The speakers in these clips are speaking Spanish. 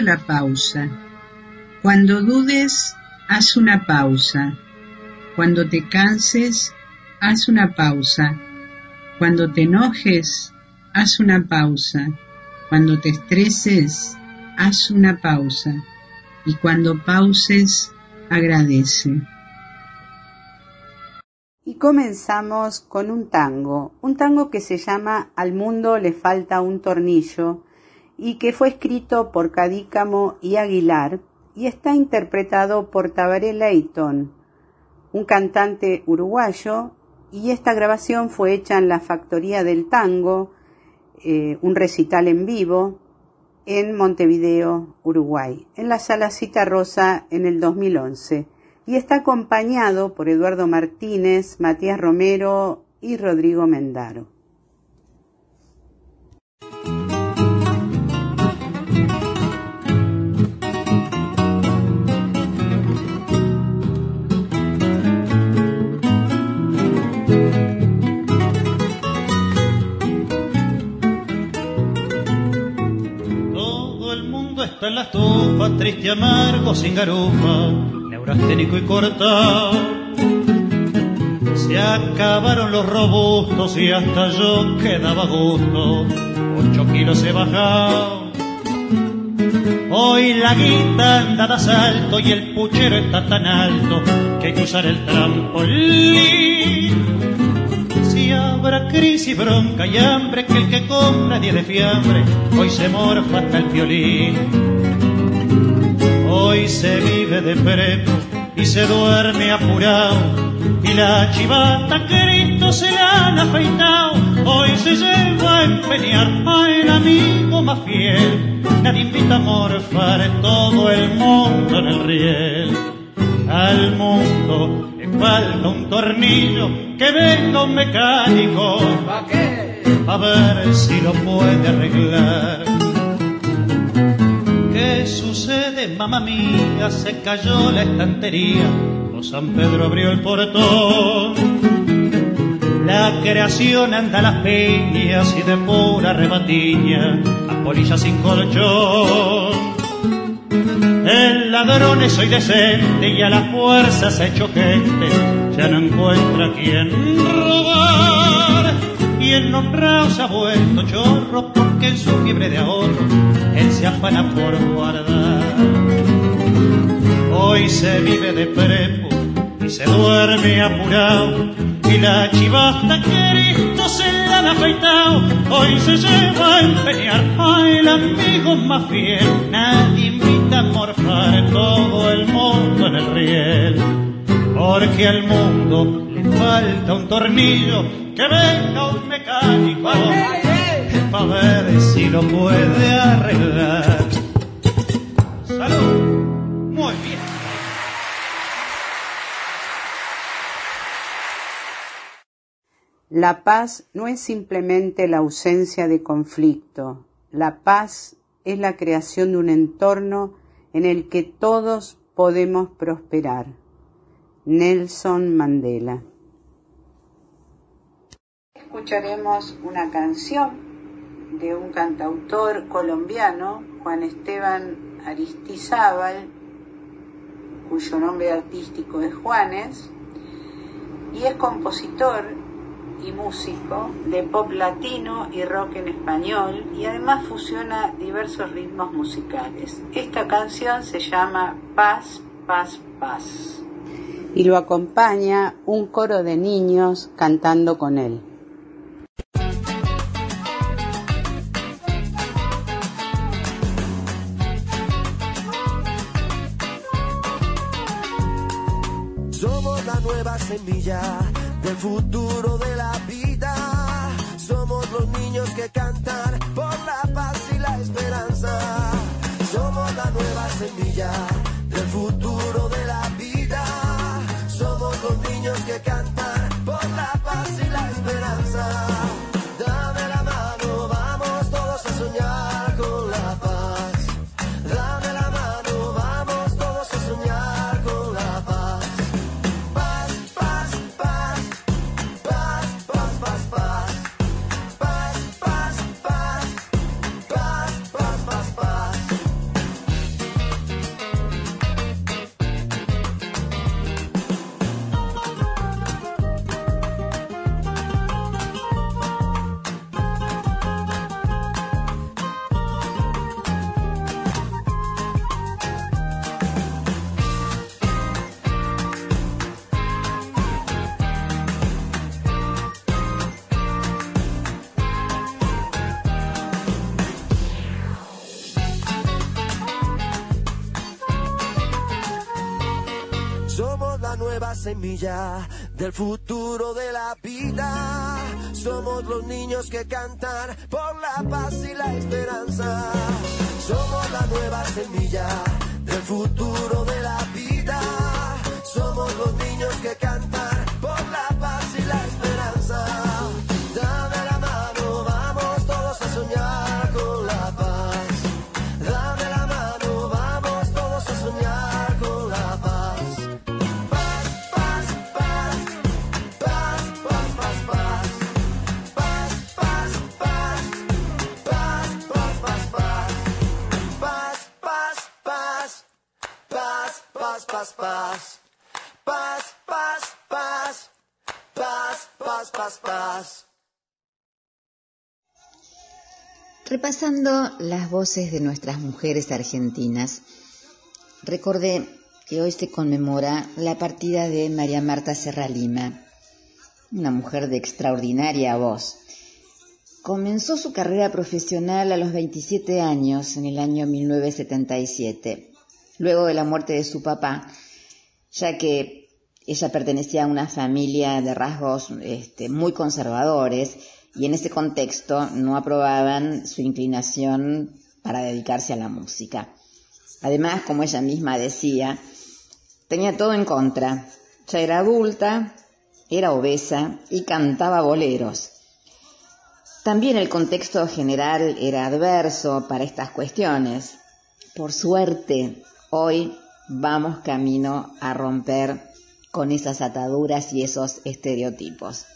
La pausa. Cuando dudes, haz una pausa. Cuando te canses, haz una pausa. Cuando te enojes, haz una pausa. Cuando te estreses, haz una pausa. Y cuando pauses, agradece. Y comenzamos con un tango, un tango que se llama Al mundo le falta un tornillo y que fue escrito por Cadícamo y Aguilar y está interpretado por Tabaré Leighton, un cantante uruguayo, y esta grabación fue hecha en la Factoría del Tango, eh, un recital en vivo, en Montevideo, Uruguay, en la Sala Cita Rosa en el 2011, y está acompañado por Eduardo Martínez, Matías Romero y Rodrigo Mendaro. En la estufa, triste, amargo, sin garufa, neurasténico y cortado. Se acabaron los robustos y hasta yo quedaba gusto, ocho kilos he bajado. Hoy la guita anda de asalto y el puchero está tan alto que hay que usar el trampolín. Habrá crisis, bronca y hambre, que el que compra diez de fiambre, hoy se morfa hasta el violín. Hoy se vive de prepo y se duerme apurado. Y la chivata Cristo se la han afeitado. Hoy se lleva a empeñar a el amigo más fiel. Nadie invita a morfar todo el mundo en el riel. Al mundo falta un tornillo que venga un mecánico. ¿Para qué? A ver si lo puede arreglar ¿Qué sucede, mamá mía? Se cayó la estantería, o San Pedro abrió el portón. La creación anda a las piñas y de pura rebatiña, a polilla sin colchón. El ladrón es hoy decente y a la fuerza se ha hecho gente, ya no encuentra quien robar. Y el honrado se ha vuelto chorro porque en su fiebre de ahorro él se afana por guardar. Hoy se vive de prepo y se duerme apurado y la chivasta Cristo se afeitado. Hoy se lleva a empeñar al amigo más fiel. Nadie invita a morfar todo el mundo en el riel. Porque al mundo le falta un tornillo que venga un mecánico para ver si lo puede arreglar. La paz no es simplemente la ausencia de conflicto. La paz es la creación de un entorno en el que todos podemos prosperar. Nelson Mandela. Escucharemos una canción de un cantautor colombiano, Juan Esteban Aristizábal, cuyo nombre artístico es Juanes, y es compositor y músico de pop latino y rock en español y además fusiona diversos ritmos musicales. Esta canción se llama Paz, Paz, Paz. Y lo acompaña un coro de niños cantando con él. Somos la nueva semilla del futuro de semilla del futuro de la vida. Somos los niños que cantan por la paz y la esperanza. Del futuro de la vida. Somos los niños que cantan por la paz y la esperanza. Somos la nueva semilla del futuro Repasando las voces de nuestras mujeres argentinas, recordé que hoy se conmemora la partida de María Marta Serra Lima, una mujer de extraordinaria voz. Comenzó su carrera profesional a los 27 años, en el año 1977 luego de la muerte de su papá, ya que ella pertenecía a una familia de rasgos este, muy conservadores y en ese contexto no aprobaban su inclinación para dedicarse a la música. Además, como ella misma decía, tenía todo en contra. Ya era adulta, era obesa y cantaba boleros. También el contexto general era adverso para estas cuestiones. Por suerte, Hoy vamos camino a romper con esas ataduras y esos estereotipos.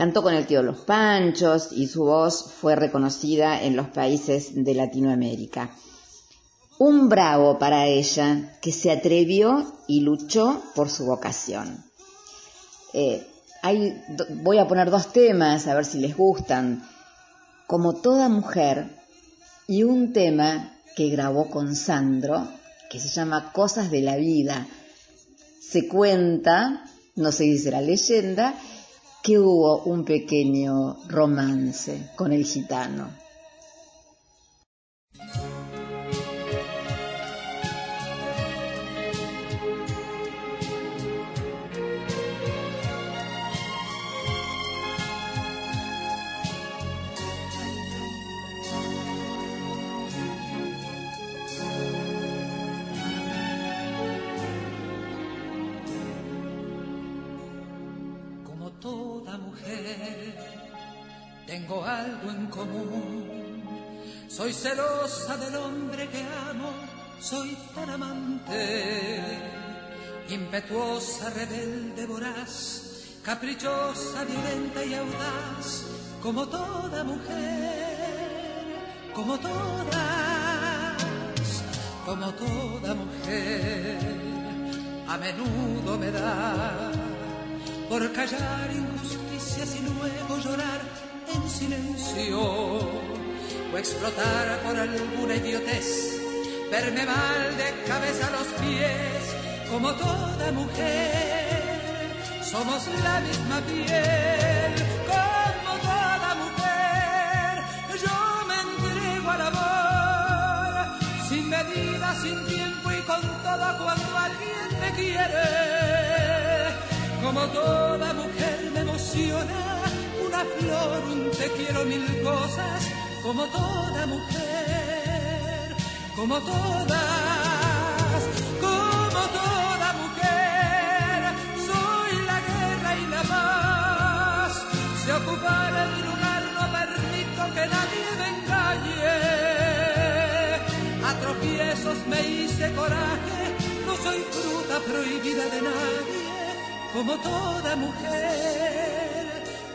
Cantó con el tío Los Panchos y su voz fue reconocida en los países de Latinoamérica. Un bravo para ella que se atrevió y luchó por su vocación. Eh, voy a poner dos temas a ver si les gustan. Como toda mujer y un tema que grabó con Sandro que se llama Cosas de la Vida. Se cuenta, no se dice la leyenda, que hubo un pequeño romance con el gitano. Mujer tengo algo en común. Soy celosa del hombre que amo, soy tan amante, impetuosa, rebelde, voraz, caprichosa, violenta y audaz, como toda mujer, como todas, como toda mujer, a menudo me da por callar injusticias y luego llorar en silencio. O explotar por alguna idiotez, verme mal de cabeza a los pies, como toda mujer, somos la misma piel, como toda mujer, yo me entrego al amor, sin medida, sin tiempo y con todo cuando alguien me quiere, como toda mujer una flor, un te quiero mil cosas, como toda mujer, como todas, como toda mujer, soy la guerra y la paz. Se ocupará mi lugar, no permito que nadie me engañe. A tropiezos me hice coraje, no soy fruta prohibida de nadie, como toda mujer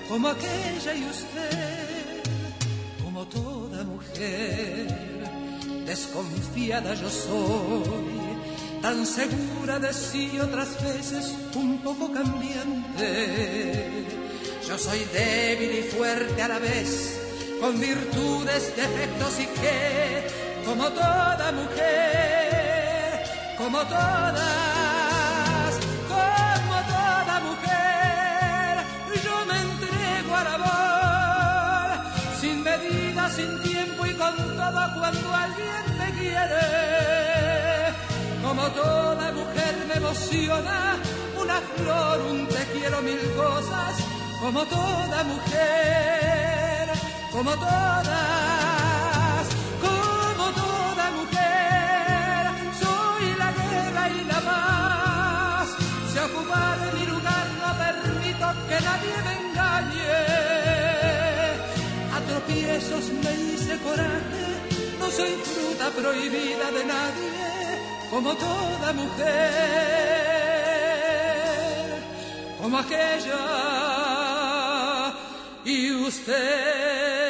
como aquella y usted, como toda mujer, desconfiada yo soy, tan segura de sí otras veces un poco cambiante. Yo soy débil y fuerte a la vez, con virtudes, defectos y que, como toda mujer, como todas, cuando alguien me quiere. Como toda mujer me emociona una flor, un te quiero mil cosas, como toda mujer, como todas, soy fruta prohibida de nadie, como toda mujer, como aquella y usted.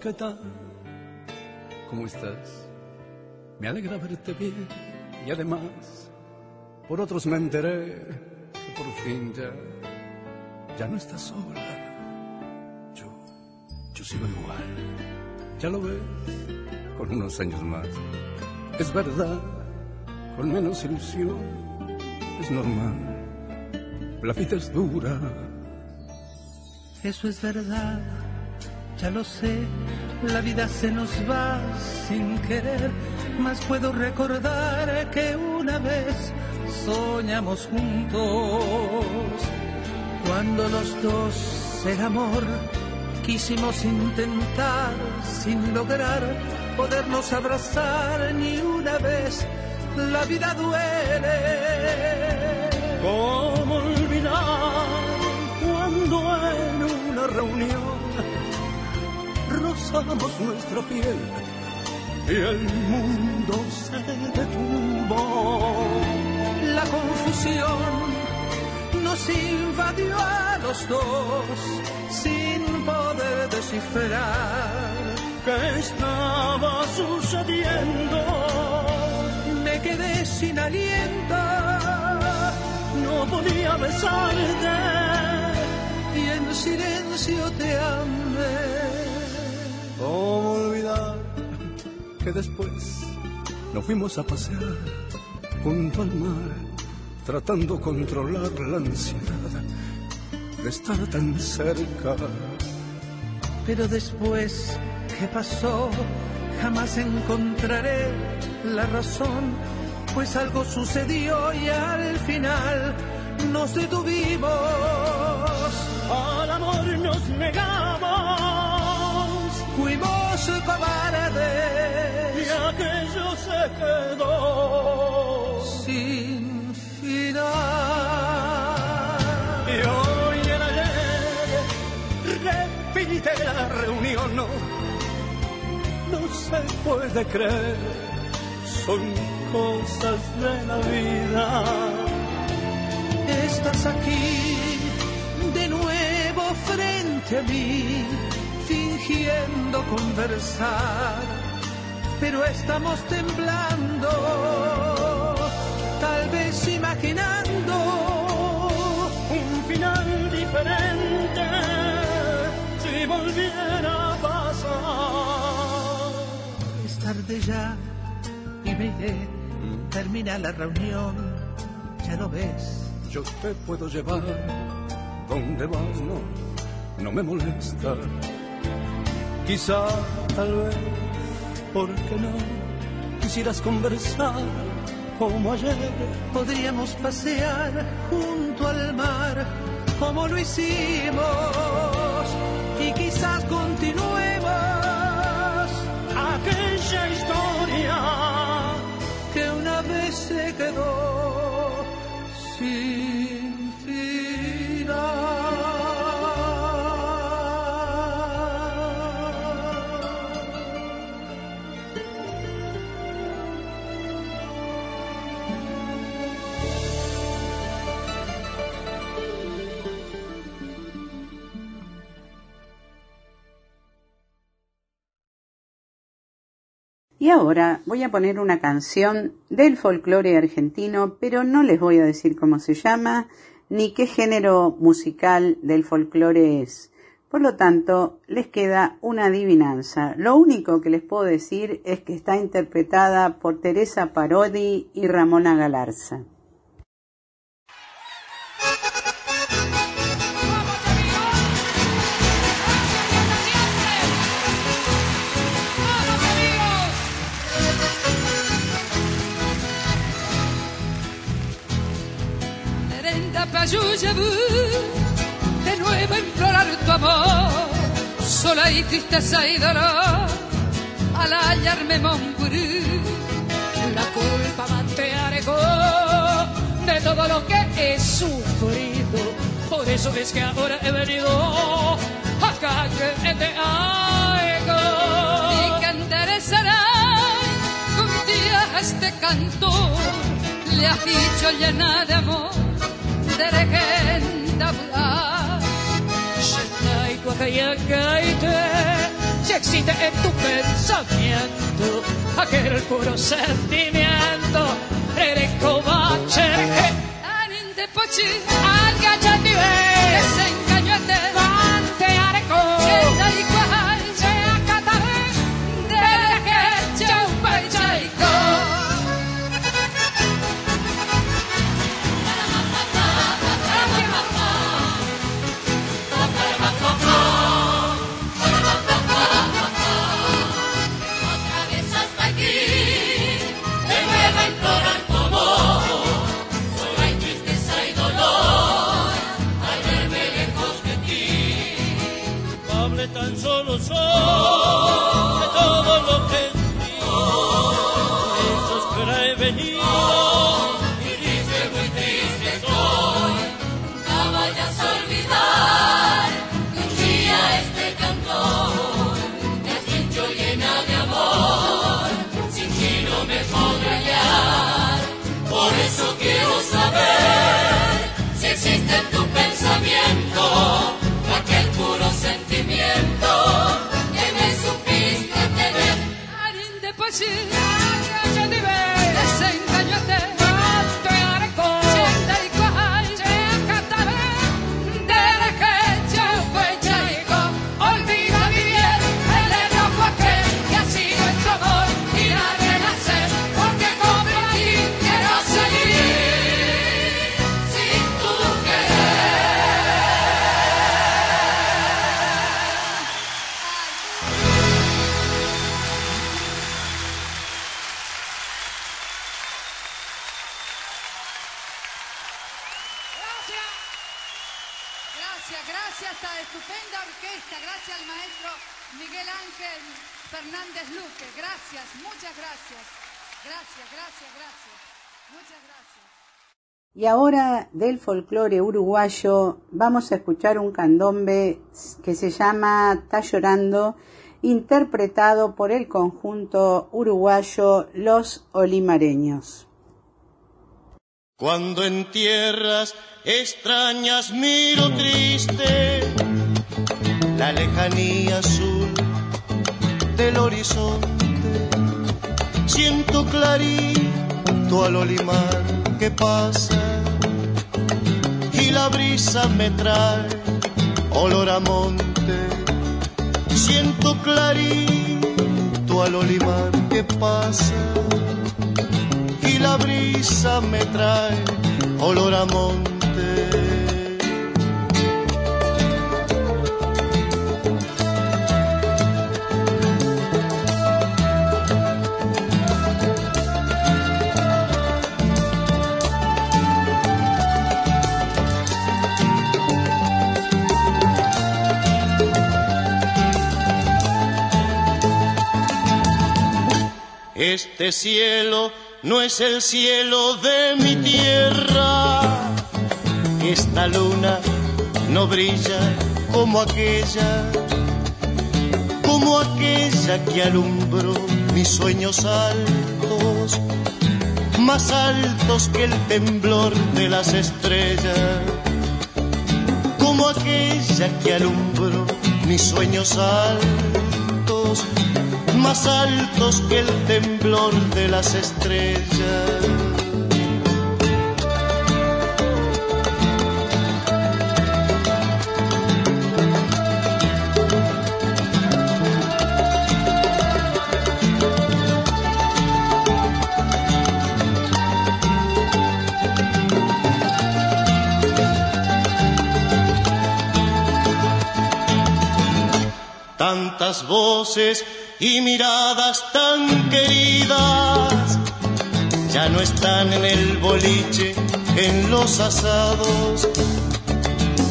¿Qué tal? ¿Cómo estás? Me alegra verte bien y además por otros me enteré que por fin ya, ya no estás sola. Yo, yo sigo igual. Ya lo ves, con unos años más. Es verdad, con menos ilusión, es normal. La vida es dura. Eso es verdad, ya lo sé, la vida se nos va sin querer, mas puedo recordar que una vez soñamos juntos, cuando los dos el amor quisimos intentar sin lograr podernos abrazar ni una vez, la vida duele. ¿Cómo olvidar cuando en una reunión rozamos nuestra piel y el mundo se detuvo. La confusión nos invadió a los dos sin poder descifrar ¿Qué estaba sucediendo? Me quedé sin aliento, No podía besarte y en silencio te amé. Que después nos fuimos a pasear junto al mar, tratando controlar la ansiedad de estar tan cerca? Pero después, ¿qué pasó? Jamás encontraré la razón, pues algo sucedió y al final nos detuvimos. Al amor nos negamos. Fuimos cobardes. Aquello se quedó sin final. Y hoy en ayer repite la reunión. No, no se puede creer. Son cosas de la vida estás aquí de nuevo frente a mí, fingiendo conversar, pero estamos temblando, tal vez imaginando un final diferente si volviera a pasar. Es tarde ya y me iré, termina la reunión, ya lo ves yo te puedo llevar donde vas, no, no me molesta. Quizá, tal vez, ¿por qué no? Quisieras conversar como ayer. Podríamos pasear junto al mar como lo hicimos y quizás continuemos aquella historia que una vez se quedó sin Y ahora voy a poner una canción del folclore argentino, pero no les voy a decir cómo se llama ni qué género musical del folclore es. Por lo tanto, les queda una adivinanza. Lo único que les puedo decir es que está interpretada por Teresa Parodi y Ramona Galarza. De nuevo implorar tu amor, sola y tristeza y dolor, al hallarme Montpurú, la culpa mantearé de todo lo que he sufrido, por eso es que ahora he venido acá que te hago. Y cantaré será un día este canto, le has dicho llena de amor de legenda hablar. Si existe en tu pensamiento aquel puro sentimiento, eres covache. Aninde pochi, algachati ve, desengañate, to Y ahora del folclore uruguayo vamos a escuchar un candombe que se llama Está llorando, interpretado por el conjunto uruguayo Los Olimareños. Cuando en tierras extrañas miro triste la lejanía azul del horizonte, siento clarito al olimar que pasa y la brisa me trae olor a monte, siento clarito al olimar que pasa y la brisa me trae olor a monte. Este cielo no es el cielo de mi tierra. Esta luna no brilla como aquella, como aquella que alumbró mis sueños altos, más altos que el temblor de las estrellas, como aquella que alumbró mis sueños altos más altos que el temblor de las estrellas. Tantas voces y miradas tan queridas ya no están en el boliche, en los asados.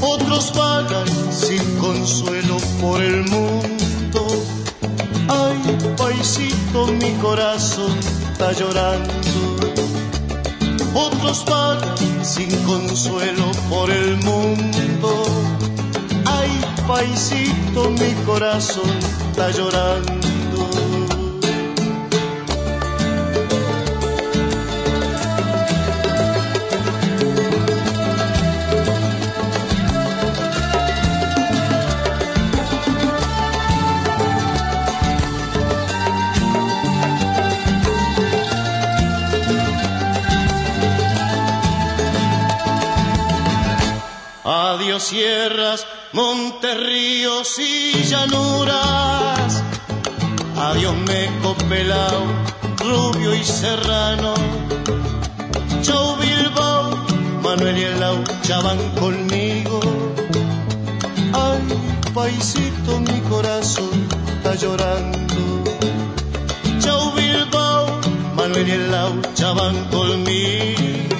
Otros vagan sin consuelo por el mundo. Ay, paisito, mi corazón está llorando. Otros vagan sin consuelo por el mundo. Ay, paisito, mi corazón está llorando. Sierras, montes, ríos y llanuras. Adiós meco pelao, rubio y serrano. Chau Bilbao, Manuel y el ya van conmigo. Ay, paisito, mi corazón está llorando. Chau Bilbao, Manuel y el ya van conmigo.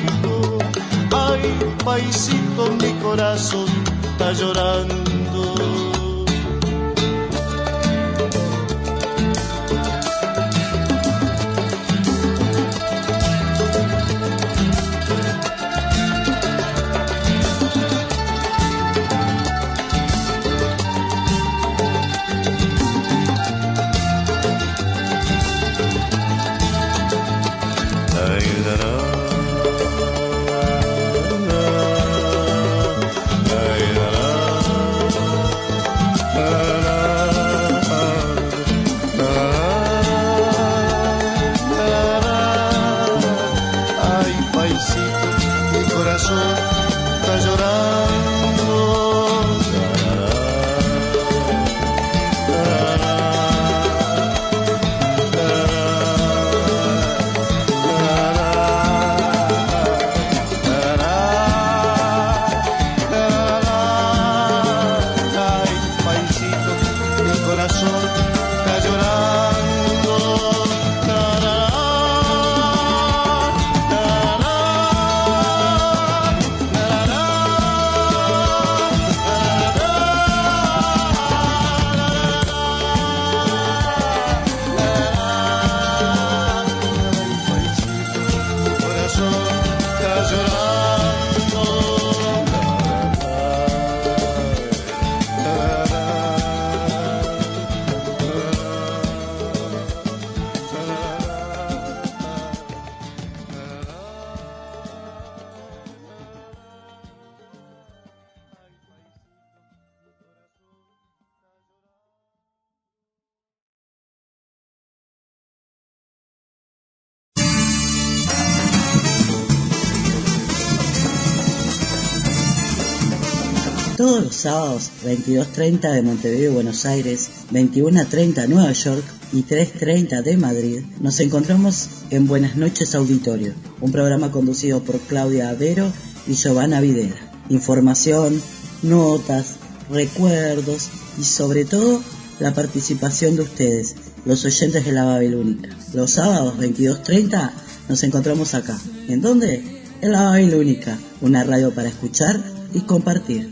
Ay, paisito, mi corazón está llorando. Sábados, 22.30 de Montevideo, Buenos Aires, 21.30 Nueva York y 3.30 de Madrid, nos encontramos en Buenas noches Auditorio, un programa conducido por Claudia Avero y Giovanna Videra. Información, notas, recuerdos y sobre todo la participación de ustedes, los oyentes de la Babilónica. Los sábados 22.30 nos encontramos acá. ¿En dónde? En la Babilónica, una radio para escuchar y compartir.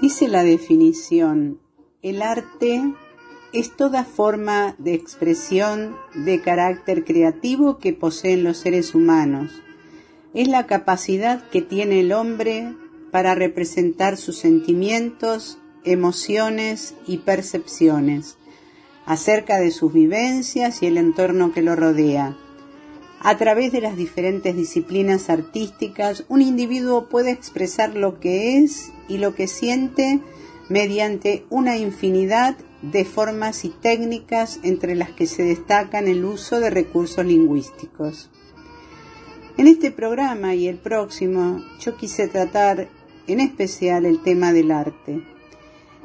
Dice la definición, el arte es toda forma de expresión de carácter creativo que poseen los seres humanos. Es la capacidad que tiene el hombre para representar sus sentimientos, emociones y percepciones acerca de sus vivencias y el entorno que lo rodea. A través de las diferentes disciplinas artísticas, un individuo puede expresar lo que es y lo que siente mediante una infinidad de formas y técnicas entre las que se destacan el uso de recursos lingüísticos. En este programa y el próximo yo quise tratar en especial el tema del arte.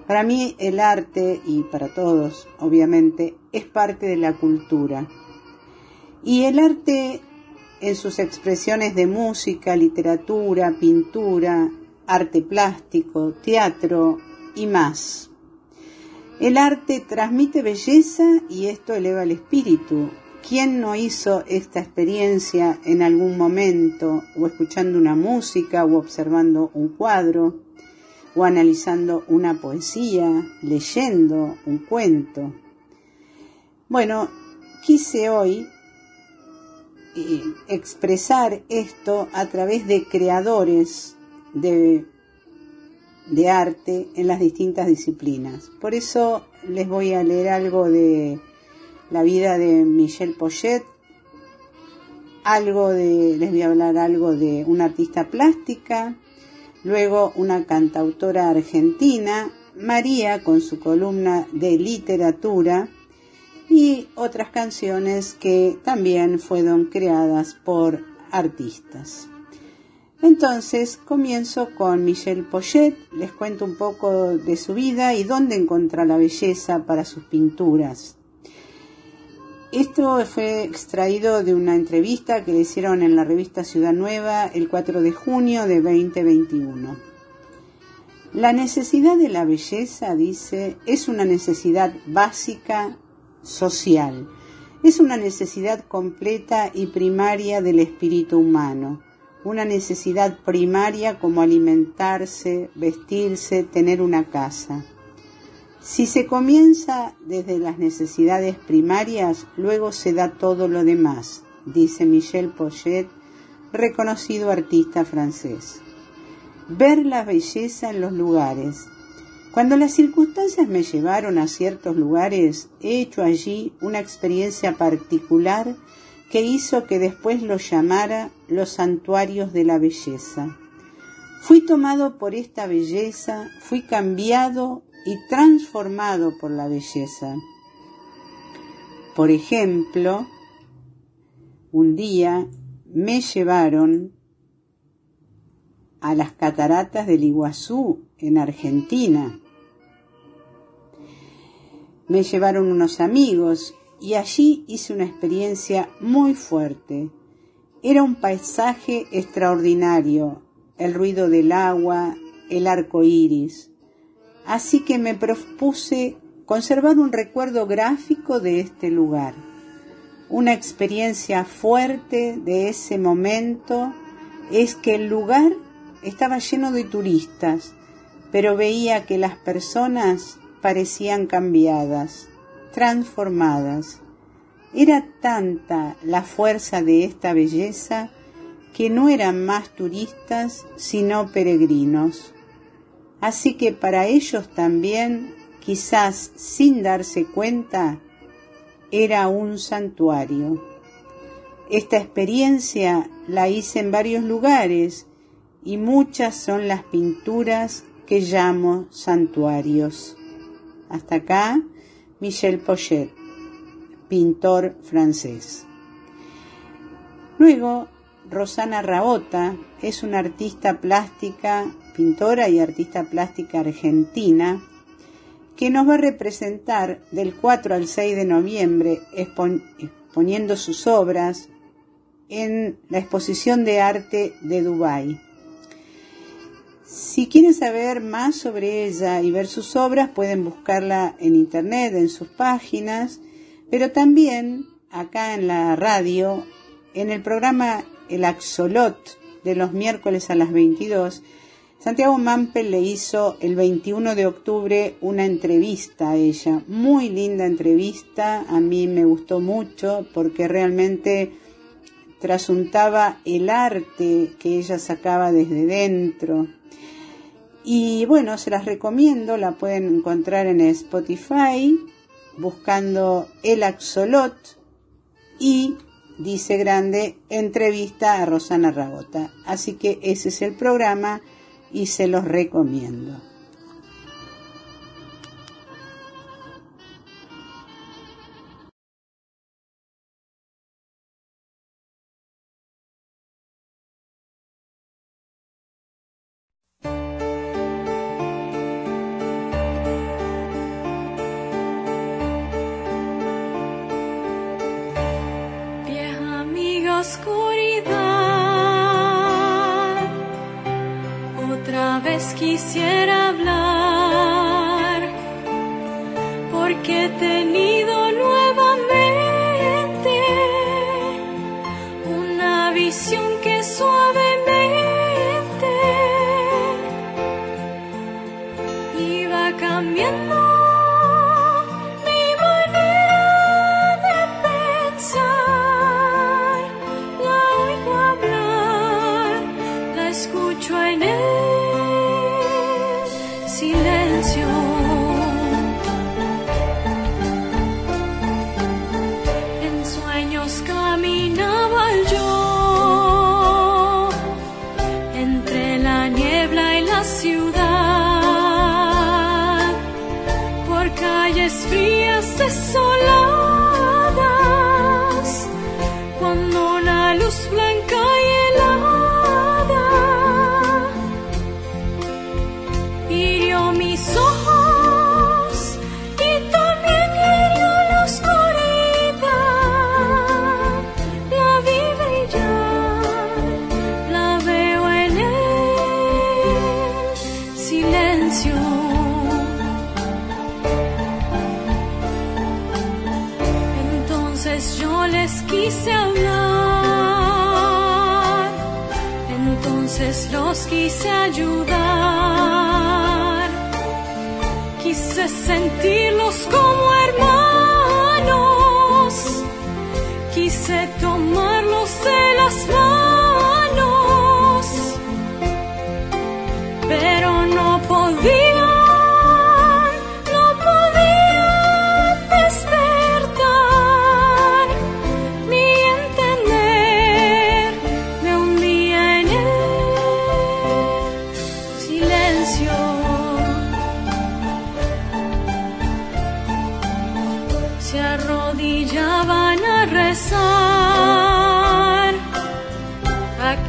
Para mí el arte, y para todos obviamente, es parte de la cultura. Y el arte en sus expresiones de música, literatura, pintura, arte plástico, teatro y más. El arte transmite belleza y esto eleva el espíritu. ¿Quién no hizo esta experiencia en algún momento o escuchando una música o observando un cuadro o analizando una poesía, leyendo un cuento? Bueno, quise hoy eh, expresar esto a través de creadores de, de arte en las distintas disciplinas. Por eso les voy a leer algo de la vida de Michelle Pochet, algo de, les voy a hablar algo de una artista plástica, luego una cantautora argentina, María con su columna de literatura y otras canciones que también fueron creadas por artistas. Entonces comienzo con Michelle Pochet, les cuento un poco de su vida y dónde encontró la belleza para sus pinturas. Esto fue extraído de una entrevista que le hicieron en la revista Ciudad Nueva el 4 de junio de 2021. La necesidad de la belleza, dice, es una necesidad básica social. Es una necesidad completa y primaria del espíritu humano. Una necesidad primaria como alimentarse, vestirse, tener una casa. Si se comienza desde las necesidades primarias, luego se da todo lo demás, dice Michel Pochet, reconocido artista francés. Ver la belleza en los lugares. Cuando las circunstancias me llevaron a ciertos lugares, he hecho allí una experiencia particular que hizo que después los llamara los santuarios de la belleza. Fui tomado por esta belleza, fui cambiado y transformado por la belleza. Por ejemplo, un día me llevaron a las cataratas del Iguazú en Argentina. Me llevaron unos amigos y allí hice una experiencia muy fuerte. Era un paisaje extraordinario, el ruido del agua, el arco iris, así que me propuse conservar un recuerdo gráfico de este lugar. Una experiencia fuerte de ese momento es que el lugar estaba lleno de turistas, pero veía que las personas parecían cambiadas, transformadas. Era tanta la fuerza de esta belleza que no eran más turistas sino peregrinos. Así que para ellos también, quizás sin darse cuenta, era un santuario. Esta experiencia la hice en varios lugares y muchas son las pinturas que llamo santuarios. Hasta acá, Michel Pochet, pintor francés. Luego, Rosana Rabota es una artista plástica, pintora y artista plástica argentina que nos va a representar del 4 al 6 de noviembre exponiendo sus obras en la exposición de arte de Dubái. Si quieren saber más sobre ella y ver sus obras, pueden buscarla en internet, en sus páginas, pero también acá en la radio, en el programa El Axolot de los miércoles a las 22, Santiago Mampel le hizo el 21 de octubre una entrevista a ella, muy linda entrevista, a mí me gustó mucho porque realmente trasuntaba el arte que ella sacaba desde dentro, y bueno, se las recomiendo, la pueden encontrar en Spotify buscando El Axolot y dice grande entrevista a Rosana Rabota. Así que ese es el programa y se los recomiendo.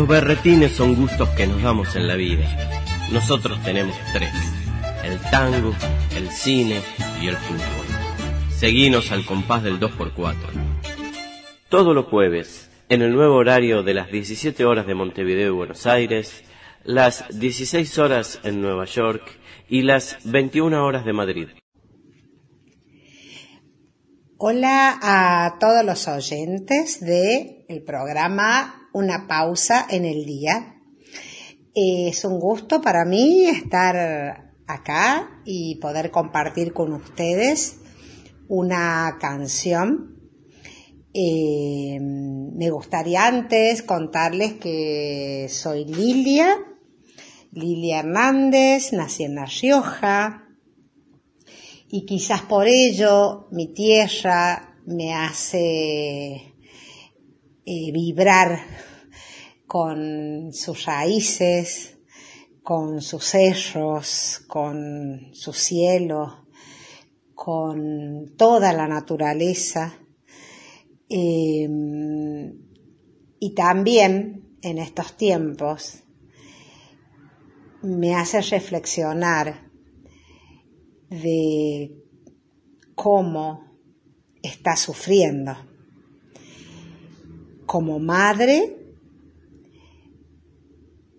Los berretines son gustos que nos damos en la vida. Nosotros tenemos tres. El tango, el cine y el fútbol. Seguinos al compás del 2x4. Todos los jueves, en el nuevo horario de las 17 horas de Montevideo y Buenos Aires, las 16 horas en Nueva York y las 21 horas de Madrid. Hola a todos los oyentes del el programa una pausa en el día. Es un gusto para mí estar acá y poder compartir con ustedes una canción. Eh, me gustaría antes contarles que soy Lilia, Lilia Hernández, nací en La Rioja y quizás por ello mi tierra me hace eh, vibrar con sus raíces, con sus cerros, con su cielo, con toda la naturaleza. Em, y también en estos tiempos me hace reflexionar de cómo está sufriendo como madre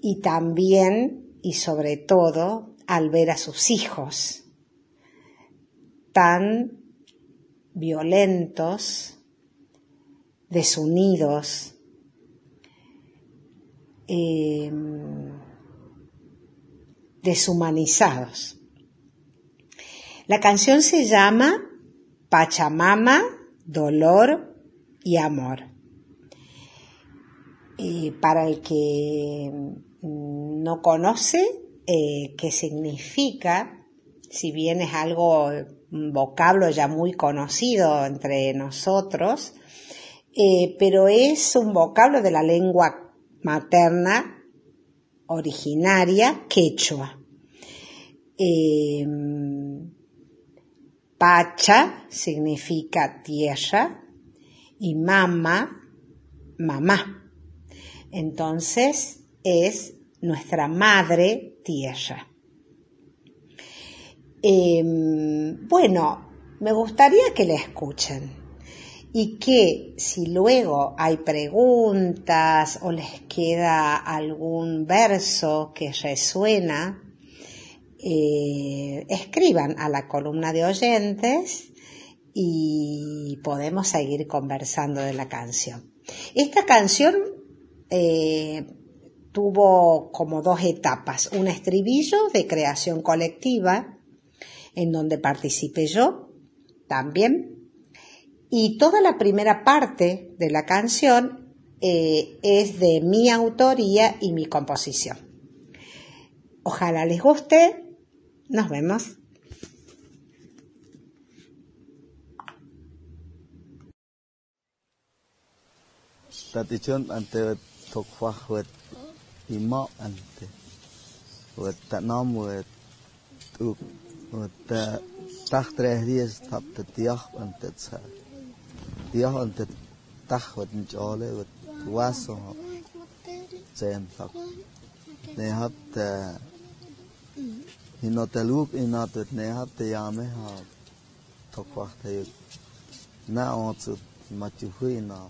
y también y sobre todo al ver a sus hijos tan violentos, desunidos, em, deshumanizados. La canción se llama Pachamama, Dolor y Amor para el que no conoce eh, qué significa, si bien es algo, un vocablo ya muy conocido entre nosotros, eh, pero es un vocablo de la lengua materna originaria quechua. Em, pacha significa tierra y mama, mamá. Entonces es nuestra madre tierra. Em, bueno, me gustaría que la escuchen y que si luego hay preguntas o les queda algún verso que resuena, eh, escriban a la columna de oyentes y podemos seguir conversando de la canción. Esta canción eh, tuvo como dos etapas, un estribillo de creación colectiva, en donde participé yo también, y toda la primera parte de la canción eh, es de mi autoría y mi composición. Ojalá les guste, nos vemos. thuộc khoa huyệt thì mọ ăn thế huyệt ta nó huyệt tụp huyệt ta tắc tre riêng thập tự tiếc ăn thế sa tiếc ăn thế tắc huyệt cho lệ huyệt quá số xem thật ne hab ta hino ta lup ina tut ne hab ta yame ha tok wacht na on zu matu hui na.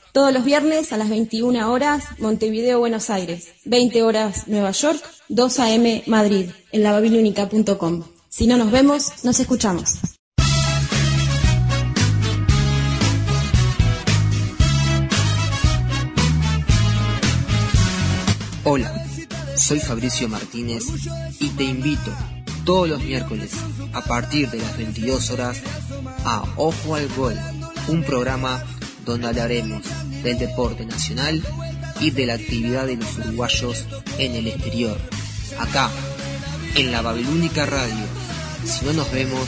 todos los viernes a las 21 horas, Montevideo, Buenos Aires, 20 horas, Nueva York, 2 a.m. Madrid, en lababilónica.com. Si no nos vemos, nos escuchamos. Hola, soy Fabricio Martínez y te invito todos los miércoles a partir de las 22 horas a Ojo al Gol, un programa donde hablaremos del deporte nacional y de la actividad de los uruguayos en el exterior. Acá, en la Babilónica Radio. Si no nos vemos,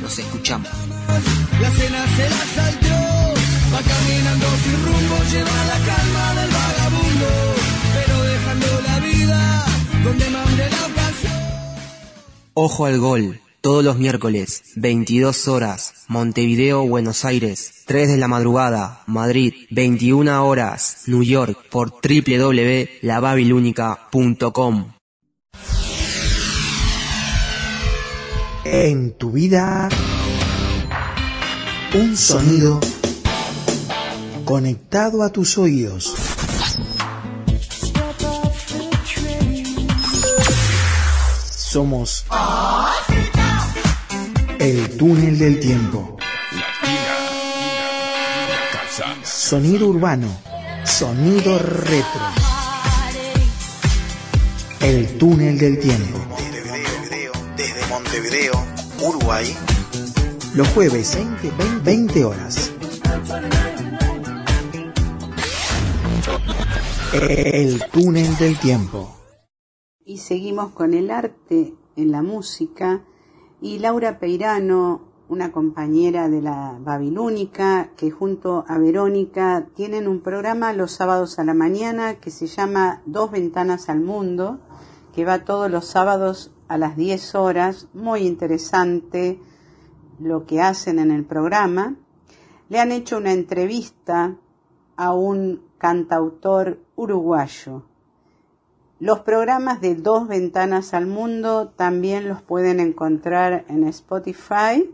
nos escuchamos. La cena se la salteó, va caminando sin rumbo, lleva la calma del vagabundo, pero dejando la vida donde mande la ocasión. Ojo al Gol, todos los miércoles, 22 horas, Montevideo, Buenos Aires, 3 de la madrugada, Madrid, 21 horas, New York, por www.lababilúnica.com. En tu vida, un sonido conectado a tus oídos. Somos el túnel del tiempo. Sonido urbano, sonido retro. El túnel del tiempo. Desde Montevideo, Uruguay. Los jueves, 20, 20 horas. El túnel del tiempo. Y seguimos con el arte en la música. Y Laura Peirano, una compañera de la Babilónica, que junto a Verónica tienen un programa los sábados a la mañana que se llama Dos Ventanas al Mundo, que va todos los sábados a las 10 horas. Muy interesante lo que hacen en el programa. Le han hecho una entrevista a un cantautor uruguayo. Los programas de Dos Ventanas al Mundo también los pueden encontrar en Spotify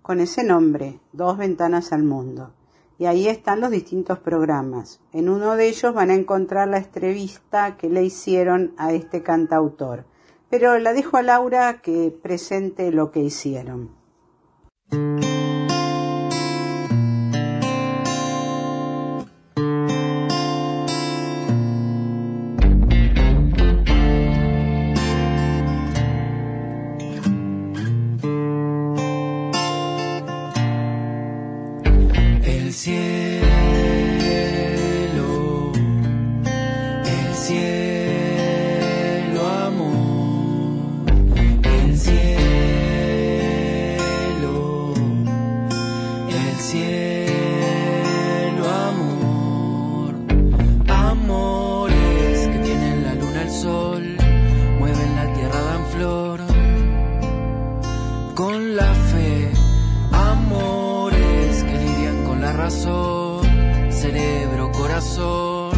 con ese nombre, Dos Ventanas al Mundo. Y ahí están los distintos programas. En uno de ellos van a encontrar la entrevista que le hicieron a este cantautor. Pero la dejo a Laura que presente lo que hicieron. Con la fe, amores que lidian con la razón, cerebro, corazón,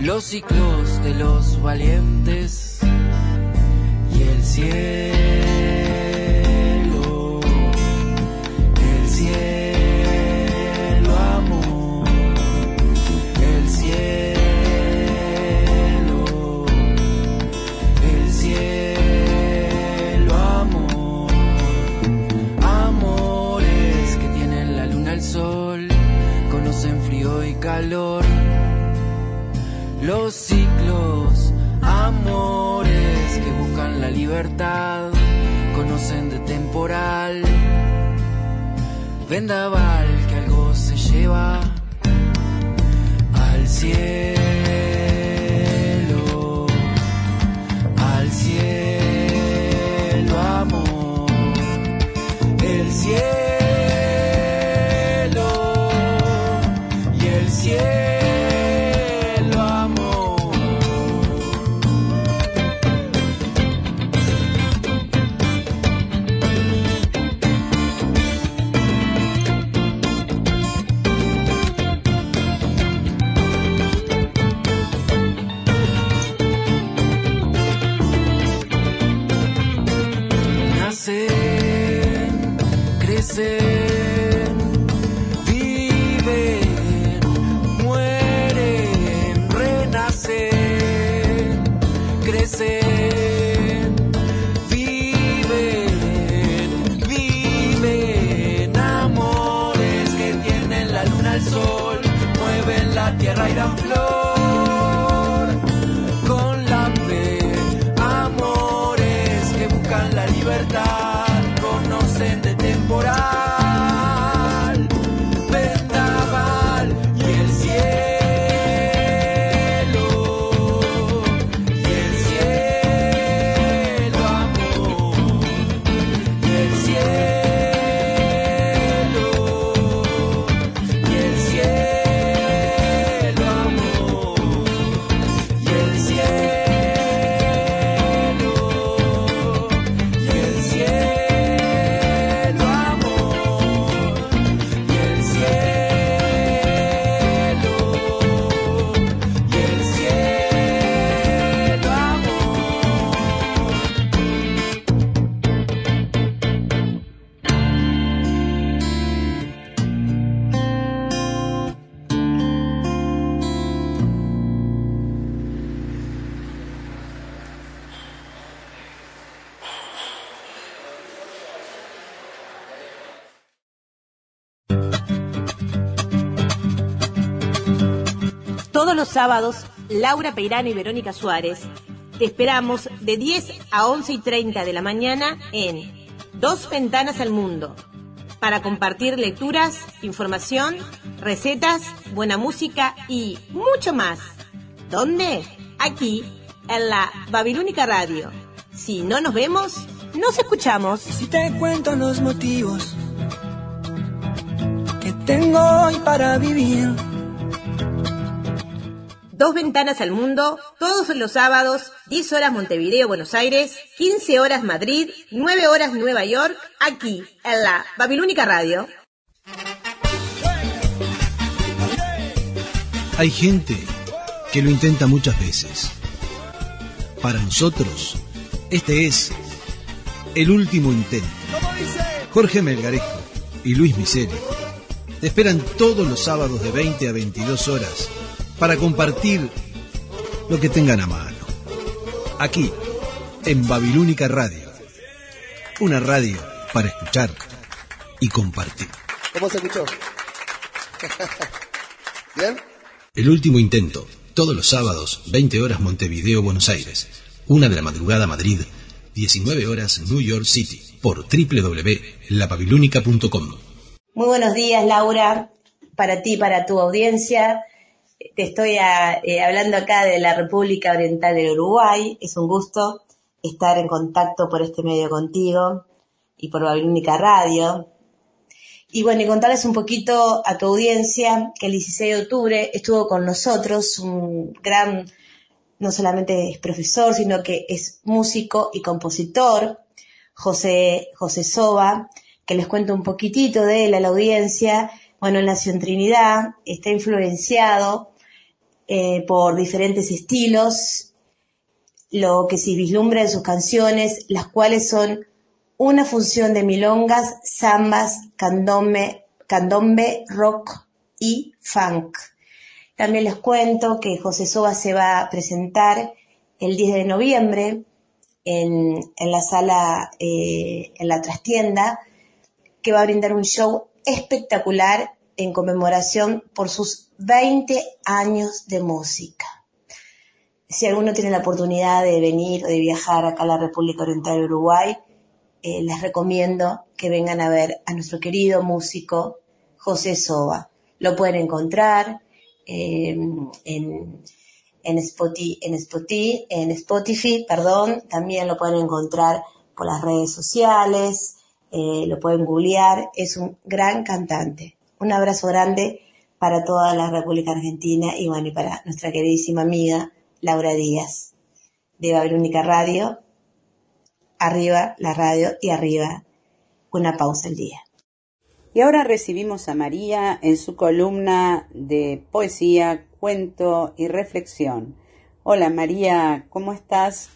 los ciclos de los valientes y el cielo, los ciclos, amores que buscan la libertad, conocen de temporal, vendaval que algo se lleva al cielo, Zaira. Laura Peirano y Verónica Suárez te esperamos de 10 a 11 y 30 de la mañana en Dos Ventanas al Mundo para compartir lecturas, información, recetas, buena música y mucho más. ¿Dónde? Aquí, en la Babilónica Radio. Si no nos vemos, nos escuchamos. Si te cuento los motivos que tengo hoy para vivir. Dos ventanas al mundo, todos los sábados, 10 horas Montevideo, Buenos Aires, 15 horas Madrid, 9 horas Nueva York, aquí, en la Babilónica Radio. Hay gente que lo intenta muchas veces. Para nosotros, este es el último intento. Jorge Melgarejo y Luis Miseri te esperan todos los sábados de 20 a 22 horas para compartir lo que tengan a mano. Aquí, en Babilónica Radio. Una radio para escuchar y compartir. ¿Cómo se escuchó? ¿Bien? El último intento, todos los sábados, 20 horas Montevideo, Buenos Aires. Una de la madrugada Madrid, 19 horas New York City, por www.lababilónica.com. Muy buenos días, Laura, para ti, para tu audiencia. Te estoy a- eh, hablando acá de la República Oriental del Uruguay. Es un gusto estar en contacto por este medio contigo y por Babilónica Radio. Y bueno, y contarles un poquito a tu audiencia que el 16 de octubre estuvo con nosotros un gran, no solamente es profesor, sino que es músico y compositor, José, José Soba, que les cuento un poquitito de él a la audiencia. Bueno, él nació Trinidad, está influenciado eh, por diferentes estilos, lo que se vislumbra en sus canciones, las cuales son una función de milongas, zambas, candombe, rock y funk. También les cuento que José Soba se va a presentar el 10 de noviembre en, en la sala, eh, en la trastienda, que va a brindar un show espectacular en conmemoración por sus 20 años de música. Si alguno tiene la oportunidad de venir o de viajar acá a la República Oriental de Uruguay, eh, les recomiendo que vengan a ver a nuestro querido músico José Soba. Lo pueden encontrar eh, en, en, Spotify, en, Spotify, perdón, también lo pueden encontrar por las redes sociales, eh, lo pueden googlear, es un gran cantante. Un abrazo grande para toda la República Argentina y bueno, y para nuestra queridísima amiga Laura Díaz de Babilónica Radio. Arriba la radio y arriba una pausa al día. Y ahora recibimos a María en su columna de poesía, cuento y reflexión. Hola María, ¿cómo estás?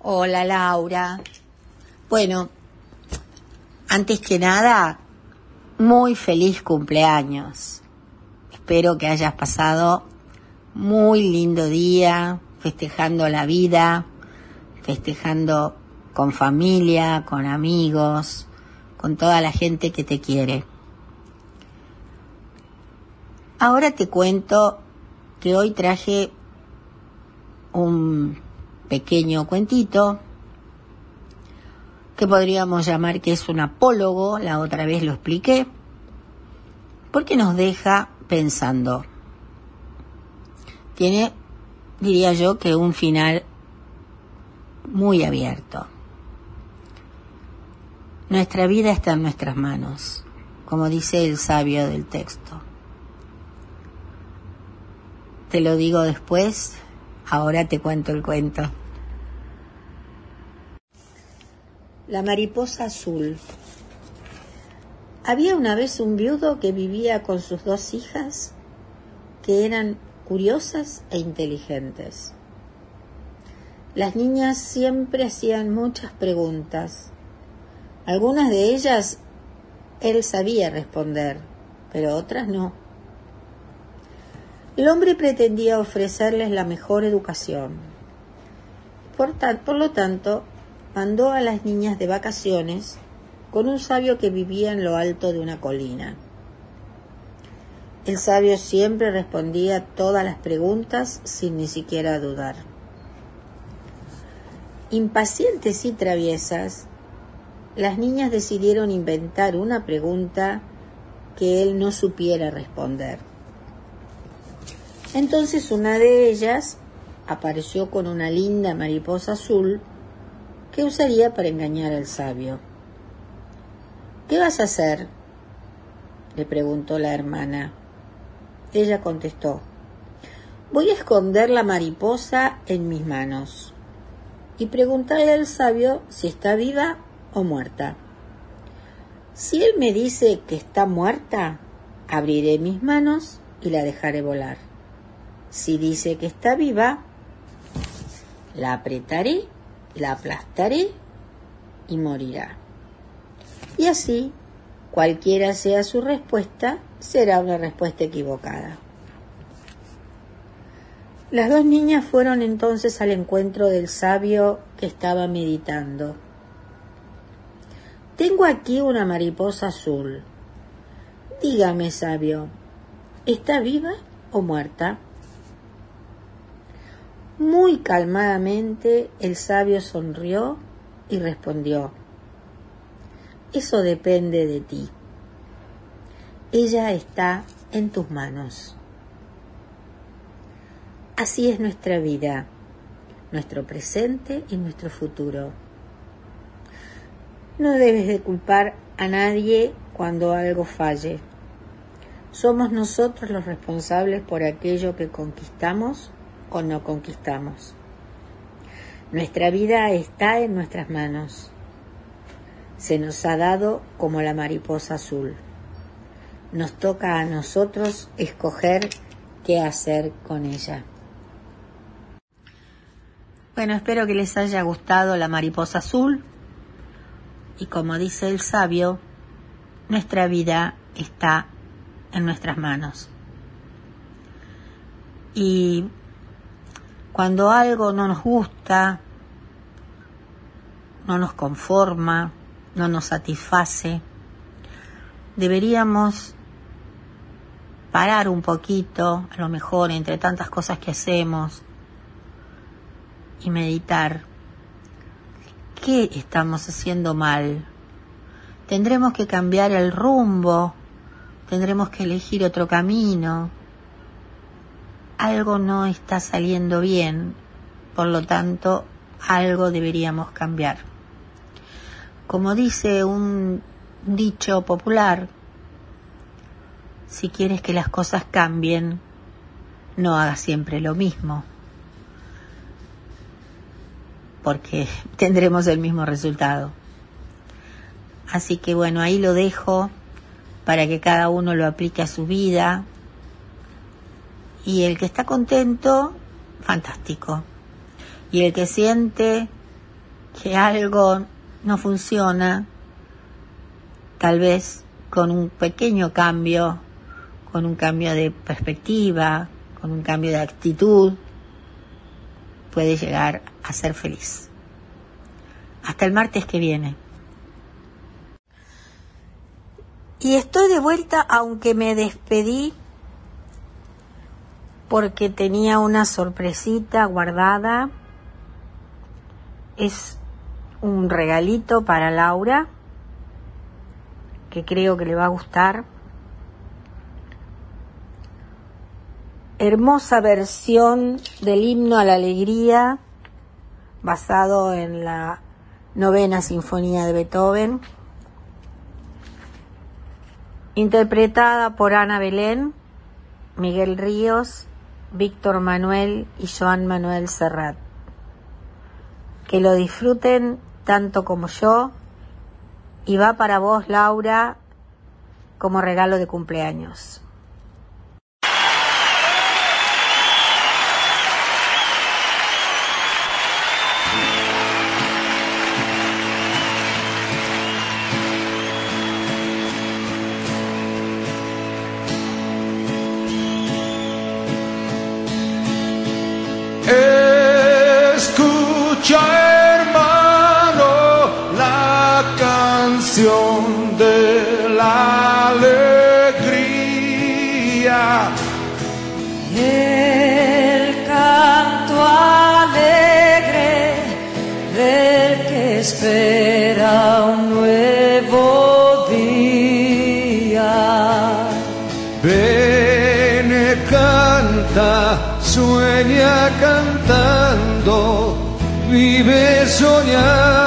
Hola Laura. Bueno, antes que nada, muy feliz cumpleaños. Espero que hayas pasado muy lindo día festejando la vida, festejando con familia, con amigos, con toda la gente que te quiere. Ahora te cuento que hoy traje un pequeño cuentito que podríamos llamar que es un apólogo, la otra vez lo expliqué, porque nos deja pensando. Tiene, diría yo, que un final muy abierto. Nuestra vida está en nuestras manos, como dice el sabio del texto. Te lo digo después, ahora te cuento el cuento. La mariposa azul. Había una vez un viudo que vivía con sus dos hijas que eran curiosas e inteligentes. Las niñas siempre hacían muchas preguntas. Algunas de ellas él sabía responder, pero otras no. El hombre pretendía ofrecerles la mejor educación. Por, por lo tanto, mandó a las niñas de vacaciones con un sabio que vivía en lo alto de una colina. El sabio siempre respondía todas las preguntas sin ni siquiera dudar. Impacientes y traviesas, las niñas decidieron inventar una pregunta que él no supiera responder. Entonces una de ellas apareció con una linda mariposa azul que usaría para engañar al sabio. ¿Qué vas a hacer? le preguntó la hermana. Ella contestó, voy a esconder la mariposa en mis manos y preguntarle al sabio si está viva o muerta. Si él me dice que está muerta, abriré mis manos y la dejaré volar. Si dice que está viva, la apretaré, la aplastaré y morirá. Y así, cualquiera sea su respuesta, será una respuesta equivocada. Las dos niñas fueron entonces al encuentro del sabio que estaba meditando. Tengo aquí una mariposa azul. Dígame, sabio, ¿está viva o muerta? Muy calmadamente el sabio sonrió y respondió, Eso depende de ti. Ella está en tus manos. Así es nuestra vida, nuestro presente y nuestro futuro. No debes de culpar a nadie cuando algo falle. Somos nosotros los responsables por aquello que conquistamos o no conquistamos. Nuestra vida está en nuestras manos. Se nos ha dado como la mariposa azul. Nos toca a nosotros escoger qué hacer con ella. Bueno, espero que les haya gustado la mariposa azul. Y como dice el sabio, nuestra vida está en nuestras manos. Y cuando algo no nos gusta, no nos conforma, no nos satisface, deberíamos parar un poquito, a lo mejor entre tantas cosas que hacemos, y meditar. ¿Qué estamos haciendo mal? Tendremos que cambiar el rumbo, tendremos que elegir otro camino. Algo no está saliendo bien, por lo tanto, algo deberíamos cambiar. Como dice un dicho popular, si quieres que las cosas cambien, no hagas siempre lo mismo porque tendremos el mismo resultado. Así que bueno, ahí lo dejo para que cada uno lo aplique a su vida. Y el que está contento, fantástico. Y el que siente que algo no funciona, tal vez con un pequeño cambio, con un cambio de perspectiva, con un cambio de actitud, puede llegar a ser feliz. Hasta el martes que viene. Y estoy de vuelta aunque me despedí porque tenía una sorpresita guardada. Es un regalito para Laura que creo que le va a gustar. hermosa versión del himno a la alegría basado en la novena sinfonía de Beethoven, interpretada por Ana Belén, Miguel Ríos, Víctor Manuel y Joan Manuel Serrat. Que lo disfruten tanto como yo y va para vos, Laura, como regalo de cumpleaños. Sueña cantando, vive soñando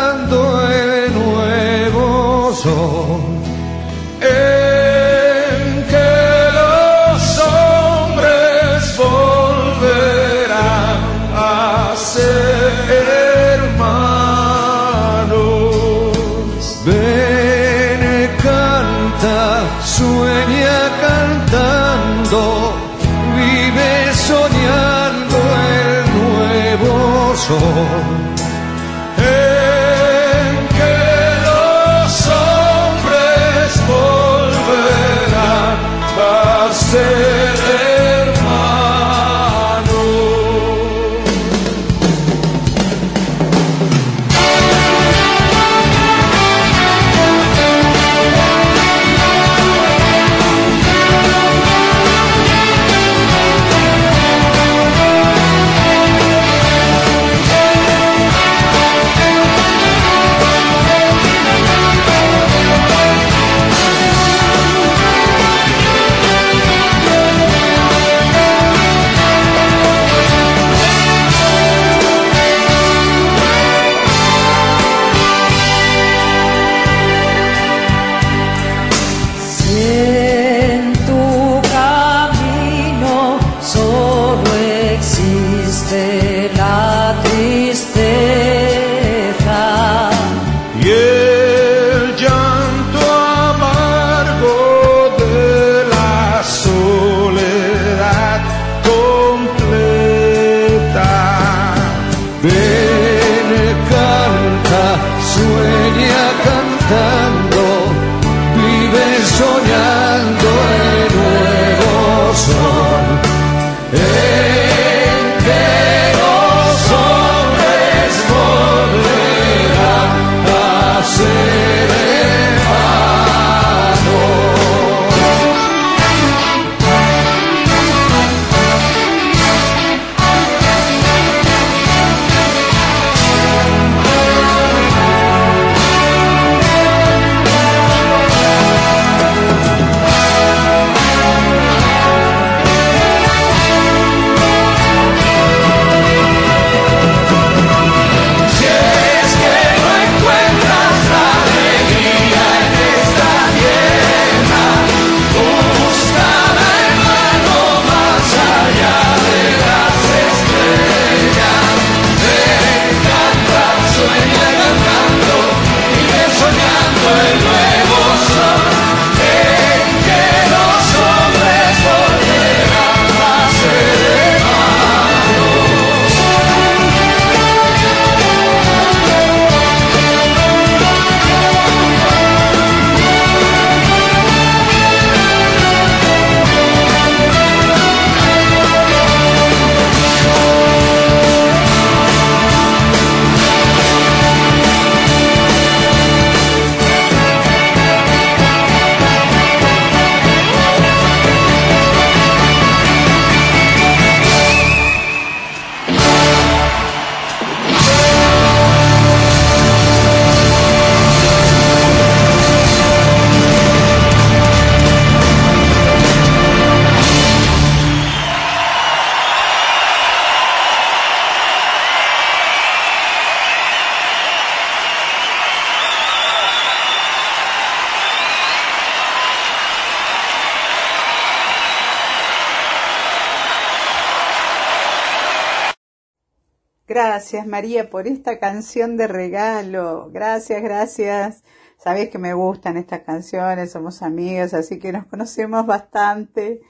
Gracias María por esta canción de regalo. Gracias, gracias. Sabés que me gustan estas canciones, somos amigas, así que nos conocemos bastante.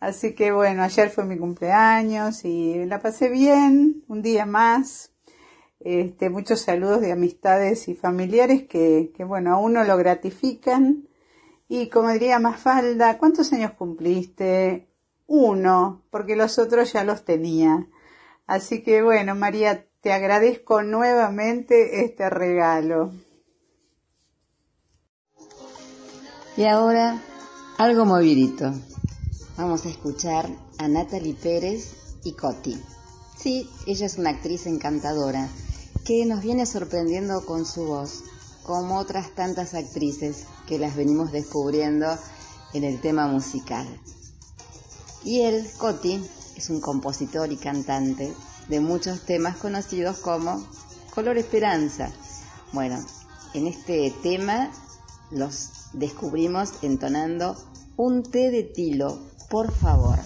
Así que bueno, ayer fue mi cumpleaños y la pasé bien, un día más. Este, muchos saludos de amistades y familiares que, bueno, a uno lo gratifican. Y como diría Mafalda, ¿cuántos años cumpliste? Uno, porque los otros ya los tenía. Así que bueno, María, te agradezco nuevamente este regalo. Y ahora, algo movidito. Vamos a escuchar a Natalie Pérez y Coti. Sí, ella es una actriz encantadora que nos viene sorprendiendo con su voz, como otras tantas actrices que las venimos descubriendo en el tema musical. Y él, Coti, es un compositor y cantante de muchos temas conocidos como Color Esperanza. Bueno, en este tema los descubrimos entonando un té de tilo, por favor.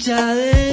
La dicha de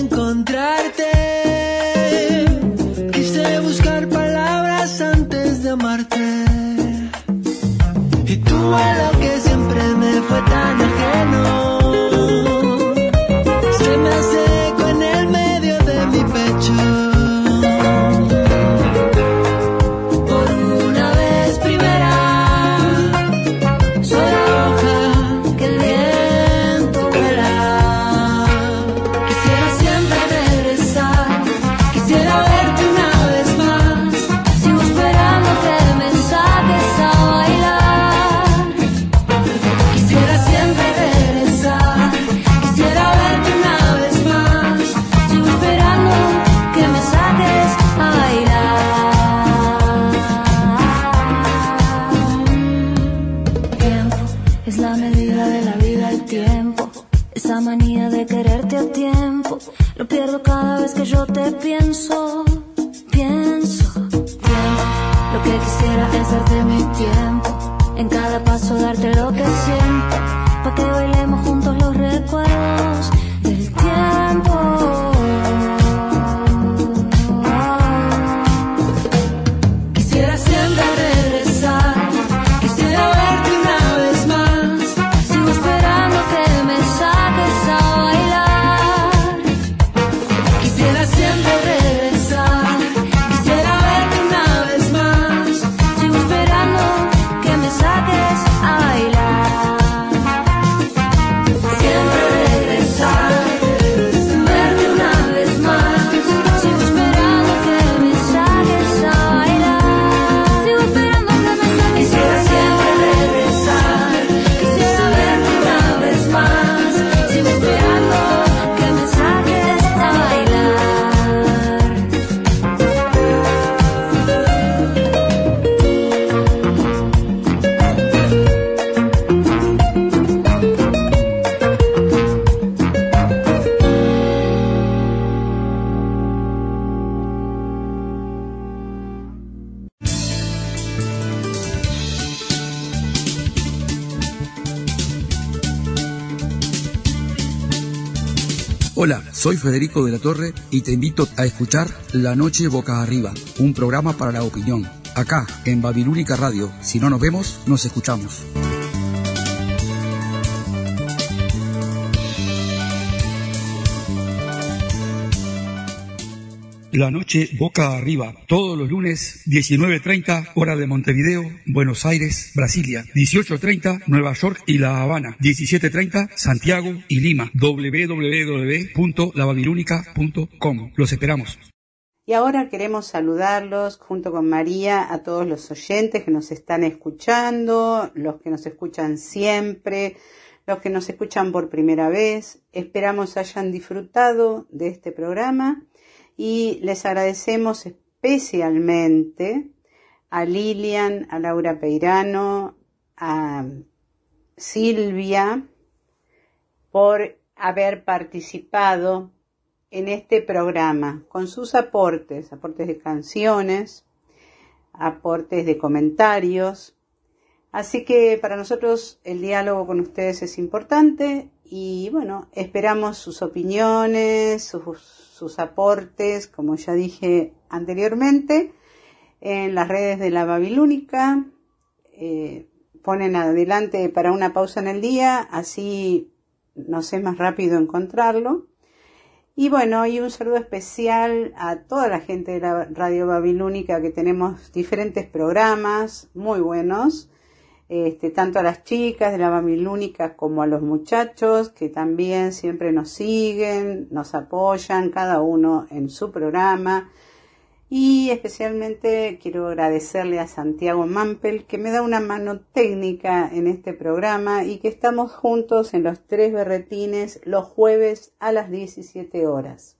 Hola, soy Federico de la Torre y te invito a escuchar La Noche Boca Arriba, un programa para la opinión. Acá, en Babilónica Radio. Si no nos vemos, nos escuchamos. La noche boca arriba, todos los lunes 19.30 hora de Montevideo, Buenos Aires, Brasilia, 18.30 Nueva York y La Habana, 17.30 Santiago y Lima, www.lababilónica.com. Los esperamos. Y ahora queremos saludarlos junto con María a todos los oyentes que nos están escuchando, los que nos escuchan siempre, los que nos escuchan por primera vez. Esperamos hayan disfrutado de este programa y les agradecemos especialmente a Lilian, a Laura Peirano, a Silvia por haber participado en este programa con sus aportes, aportes de canciones, aportes de comentarios. Así que para nosotros el diálogo con ustedes es importante y bueno, esperamos sus opiniones, sus, sus aportes, como ya dije anteriormente, en las redes de la Babilónica. Eh, ponen adelante para una pausa en el día, así nos es más rápido encontrarlo. Y bueno, y un saludo especial a toda la gente de la Radio Babilónica que tenemos diferentes programas muy buenos, este, tanto a las chicas de la Babilónica como a los muchachos que también siempre nos siguen, nos apoyan, cada uno en su programa. Y especialmente quiero agradecerle a Santiago Mampel que me da una mano técnica en este programa y que estamos juntos en los tres berretines los jueves a las 17 horas.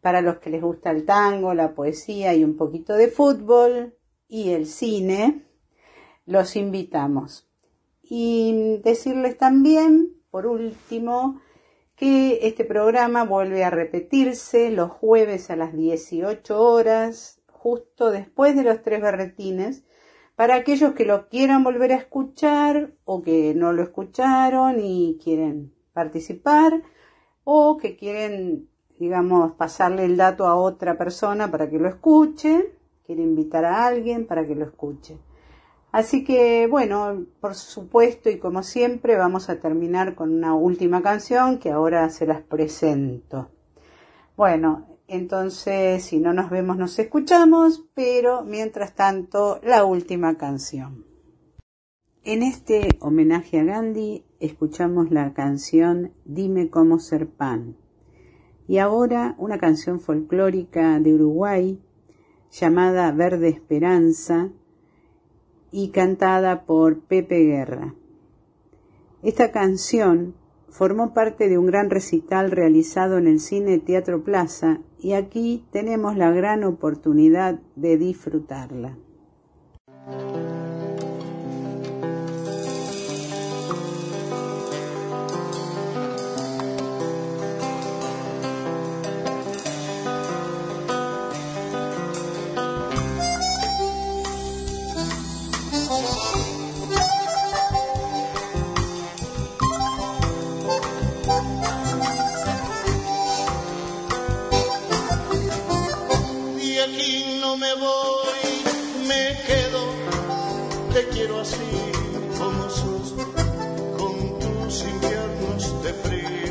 Para los que les gusta el tango, la poesía y un poquito de fútbol y el cine, los invitamos. Y decirles también, por último, que este programa vuelve a repetirse los jueves a las 18 horas, justo después de los tres berretines, para aquellos que lo quieran volver a escuchar o que no lo escucharon y quieren participar o que quieren, digamos, pasarle el dato a otra persona para que lo escuche, quiere invitar a alguien para que lo escuche. Así que bueno, por supuesto y como siempre vamos a terminar con una última canción que ahora se las presento. Bueno, entonces si no nos vemos nos escuchamos, pero mientras tanto la última canción. En este homenaje a Gandhi escuchamos la canción Dime cómo ser pan. Y ahora una canción folclórica de Uruguay llamada Verde Esperanza y cantada por Pepe Guerra. Esta canción formó parte de un gran recital realizado en el Cine Teatro Plaza y aquí tenemos la gran oportunidad de disfrutarla. sempre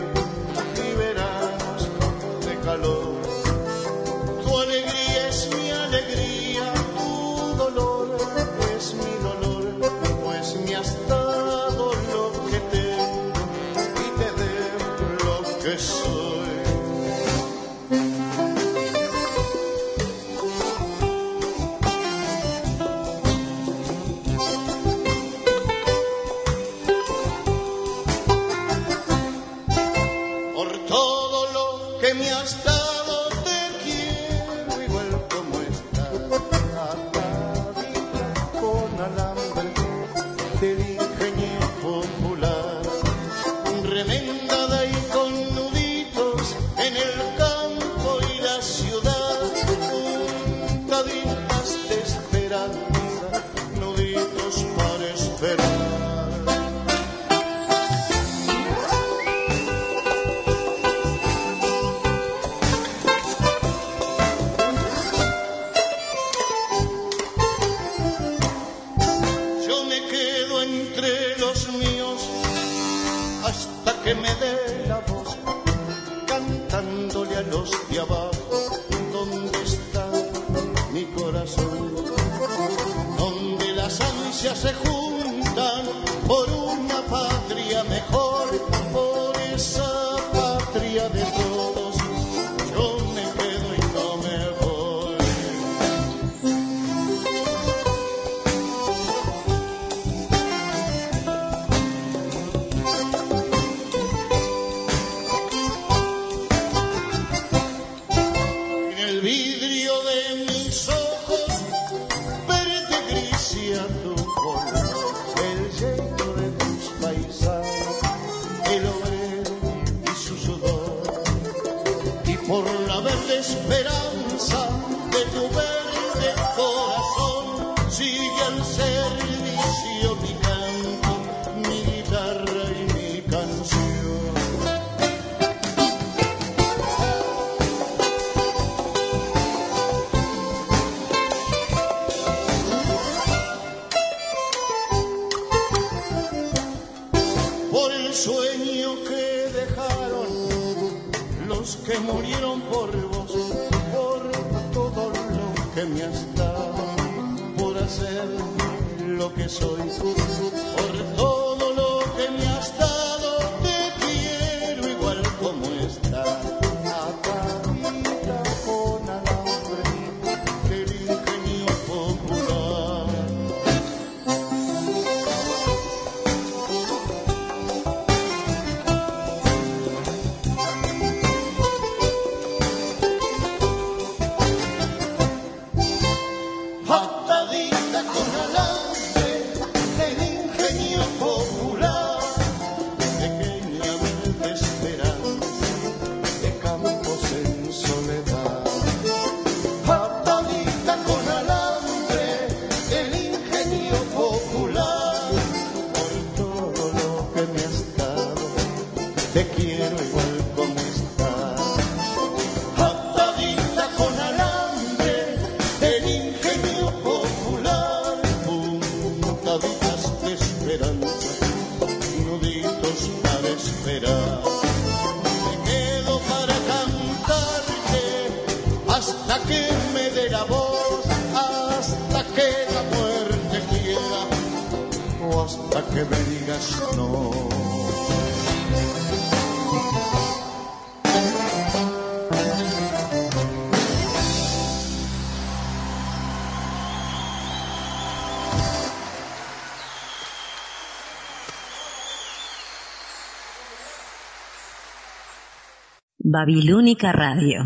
Babilónica Radio.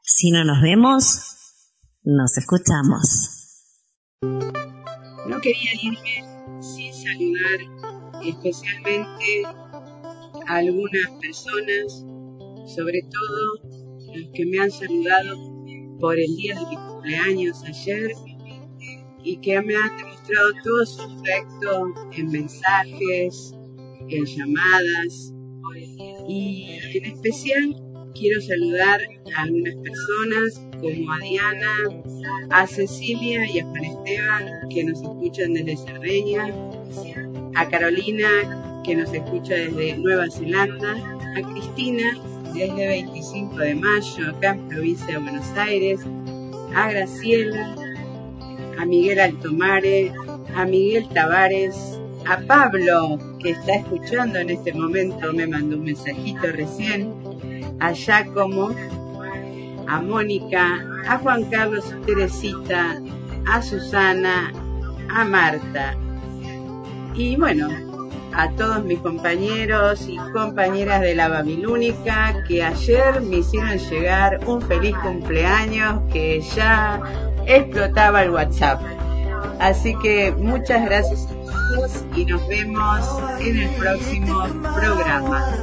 Si no nos vemos, nos escuchamos. No quería irme sin saludar especialmente a algunas personas, sobre todo los que me han saludado por el día de mi cumpleaños ayer y que me han demostrado todo su afecto en mensajes, en llamadas y en especial quiero saludar a algunas personas como a Diana, a Cecilia y a Juan Esteban que nos escuchan desde Cerdeña, a Carolina que nos escucha desde Nueva Zelanda, a Cristina desde 25 de mayo acá en provincia de Buenos Aires, a Graciela, a Miguel Altomare, a Miguel Tavares, a Pablo, que está escuchando en este momento, me mandó un mensajito recién, a Giacomo, a Mónica, a Juan Carlos y Teresita, a Susana, a Marta. Y bueno, a todos mis compañeros y compañeras de la Babilónica que ayer me hicieron llegar un feliz cumpleaños que ya explotaba el WhatsApp. Así que muchas gracias a y nos vemos en el próximo programa.